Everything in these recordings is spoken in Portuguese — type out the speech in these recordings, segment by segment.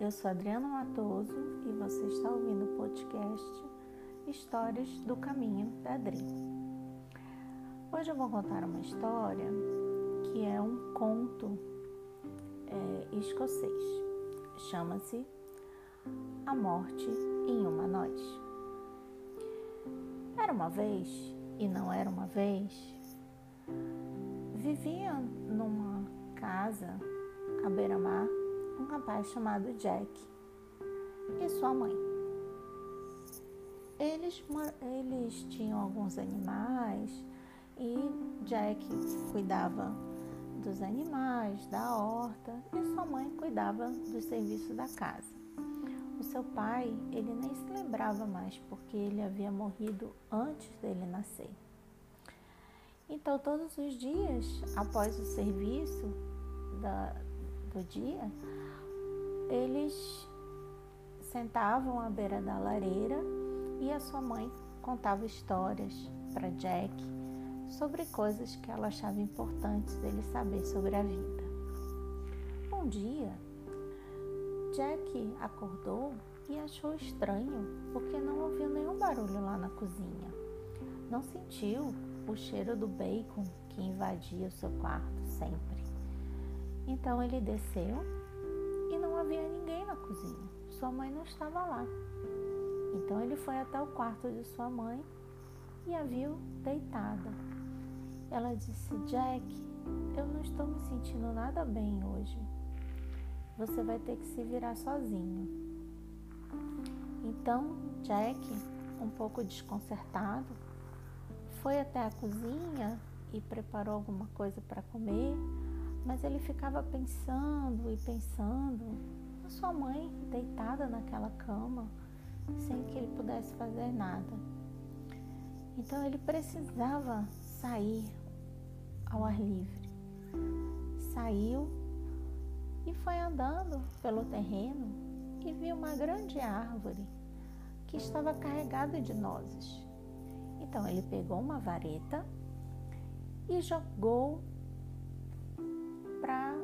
Eu sou Adriana Matoso e você está ouvindo o podcast Histórias do Caminho Adri. Hoje eu vou contar uma história que é um conto é, escocês. Chama-se A Morte em uma Noite. Era uma vez, e não era uma vez, vivia numa casa à beira-mar um rapaz chamado Jack e sua mãe. Eles, eles tinham alguns animais e Jack cuidava dos animais, da horta e sua mãe cuidava do serviço da casa. O seu pai, ele nem se lembrava mais porque ele havia morrido antes dele nascer. Então, todos os dias, após o serviço da, do dia, eles sentavam à beira da lareira e a sua mãe contava histórias para Jack sobre coisas que ela achava importantes ele saber sobre a vida. Um dia, Jack acordou e achou estranho porque não ouviu nenhum barulho lá na cozinha. Não sentiu o cheiro do bacon que invadia o seu quarto sempre. Então ele desceu não havia ninguém na cozinha. Sua mãe não estava lá. Então ele foi até o quarto de sua mãe e a viu deitada. Ela disse: Jack, eu não estou me sentindo nada bem hoje. Você vai ter que se virar sozinho. Então Jack, um pouco desconcertado, foi até a cozinha e preparou alguma coisa para comer mas ele ficava pensando e pensando na sua mãe deitada naquela cama, sem que ele pudesse fazer nada. Então ele precisava sair ao ar livre. Saiu e foi andando pelo terreno e viu uma grande árvore que estava carregada de nozes. Então ele pegou uma vareta e jogou para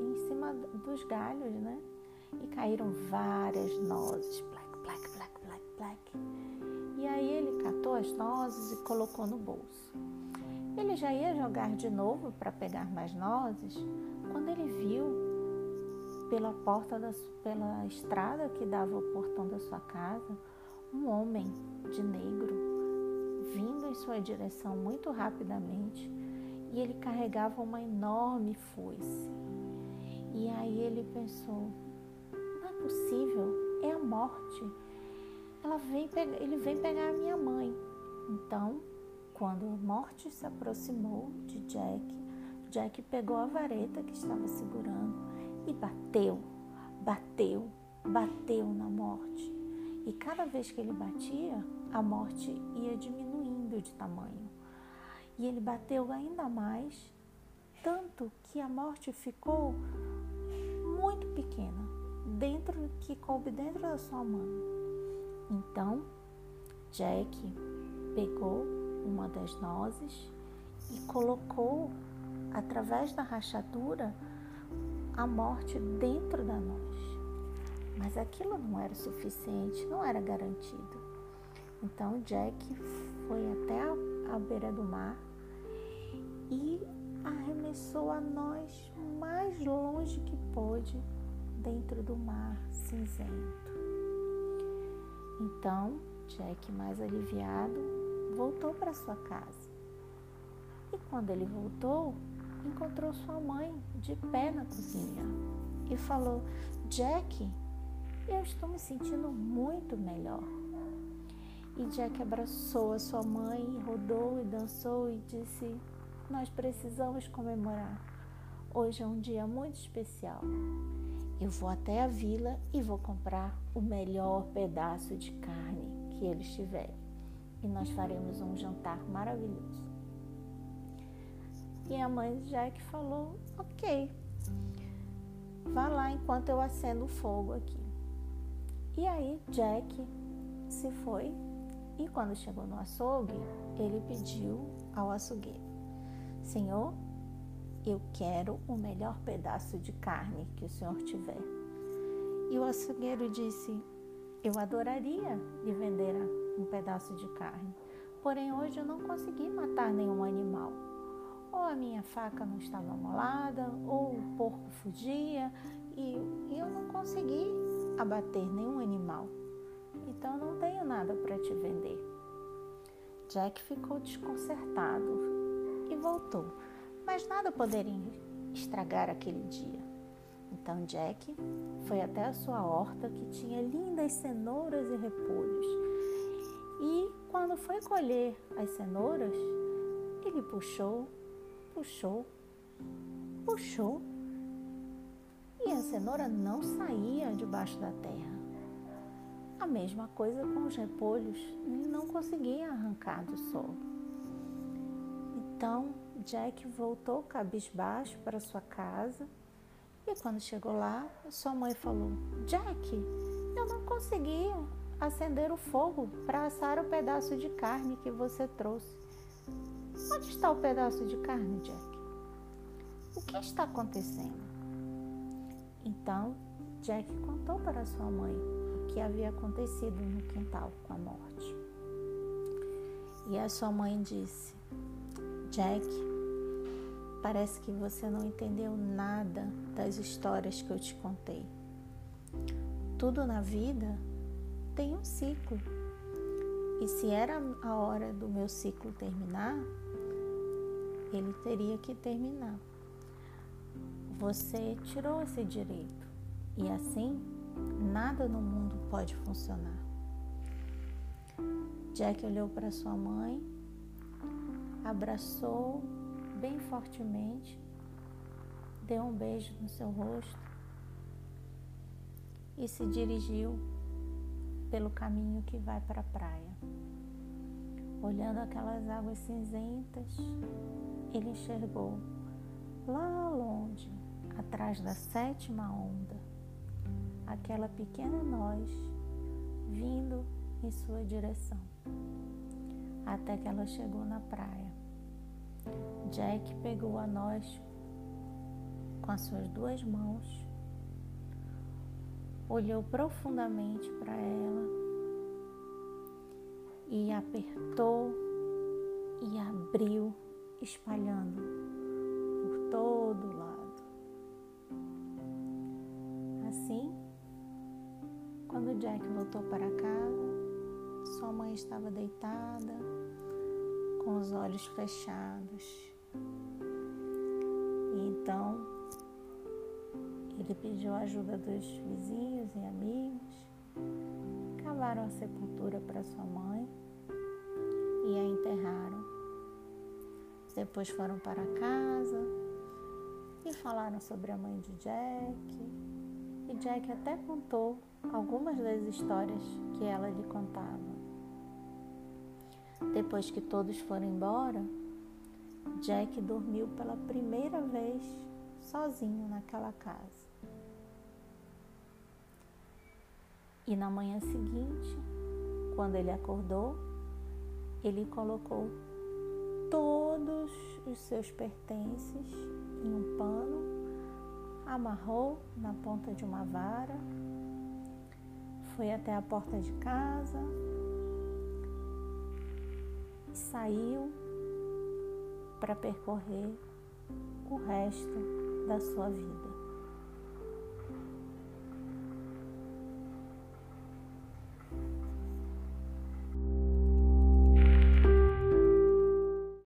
em cima dos galhos, né? E caíram várias nozes, black, black, black, black, black. E aí ele catou as nozes e colocou no bolso. Ele já ia jogar de novo para pegar mais nozes, quando ele viu pela porta da, pela estrada que dava ao portão da sua casa, um homem de negro vindo em sua direção muito rapidamente e ele carregava uma enorme foice. E aí ele pensou: não é possível, é a morte. Ela vem ele vem pegar a minha mãe. Então, quando a morte se aproximou de Jack, Jack pegou a vareta que estava segurando e bateu, bateu, bateu na morte. E cada vez que ele batia, a morte ia diminuindo de tamanho. E ele bateu ainda mais, tanto que a morte ficou muito pequena, dentro que coube dentro da sua mão. Então, Jack pegou uma das nozes e colocou através da rachadura a morte dentro da noz. Mas aquilo não era suficiente, não era garantido. Então Jack foi até a, a beira do mar e arremessou a nós mais longe que pôde dentro do mar cinzento. Então Jack, mais aliviado, voltou para sua casa. E quando ele voltou, encontrou sua mãe de pé na cozinha e falou: Jack, eu estou me sentindo muito melhor. E Jack abraçou a sua mãe, rodou e dançou e disse: Nós precisamos comemorar. Hoje é um dia muito especial. Eu vou até a vila e vou comprar o melhor pedaço de carne que eles tiverem. E nós faremos um jantar maravilhoso. E a mãe de Jack falou: Ok, vá lá enquanto eu acendo o fogo aqui. E aí Jack se foi e quando chegou no açougue, ele pediu ao açougueiro: Senhor, eu quero o melhor pedaço de carne que o senhor tiver. E o açougueiro disse: Eu adoraria lhe vender um pedaço de carne, porém hoje eu não consegui matar nenhum animal. Ou a minha faca não estava molada, ou o porco fugia, e, eu não consegui abater nenhum animal. Então não tenho nada para te vender. Jack ficou desconcertado e voltou, mas nada poderia estragar aquele dia. Então Jack foi até a sua horta que tinha lindas cenouras e repolhos. E quando foi colher as cenouras, ele puxou, puxou, puxou e a cenoura não saía debaixo da terra. A mesma coisa com os repolhos, ele não conseguia arrancar do solo. Então Jack voltou cabisbaixo para sua casa e quando chegou lá, sua mãe falou: Jack, eu não consegui acender o fogo para assar o pedaço de carne que você trouxe. Onde está o pedaço de carne, Jack? O que está acontecendo? Então, Jack contou para sua mãe que havia acontecido no quintal com a morte. E a sua mãe disse: Jack, parece que você não entendeu nada das histórias que eu te contei. Tudo na vida tem um ciclo. E se era a hora do meu ciclo terminar, ele teria que terminar. Você tirou esse direito e assim nada no mundo pode funcionar. Jack olhou para sua mãe, abraçou bem fortemente, deu um beijo no seu rosto e se dirigiu pelo caminho que vai para a praia. Olhando aquelas águas cinzentas, ele enxergou lá longe atrás da sétima onda, aquela pequena nós vindo em sua direção, até que ela chegou na praia. Jack pegou a nós com as suas duas mãos, olhou profundamente para ela e apertou e abriu, espalhando por todo lado. Jack voltou para casa, sua mãe estava deitada, com os olhos fechados. E então ele pediu a ajuda dos vizinhos e amigos, cavaram a sepultura para sua mãe e a enterraram. Depois foram para casa e falaram sobre a mãe de Jack. Jack até contou algumas das histórias que ela lhe contava. Depois que todos foram embora, Jack dormiu pela primeira vez sozinho naquela casa. E na manhã seguinte, quando ele acordou, ele colocou todos os seus pertences em um pano, amarrou na ponta de uma vara foi até a porta de casa e saiu para percorrer o resto da sua vida.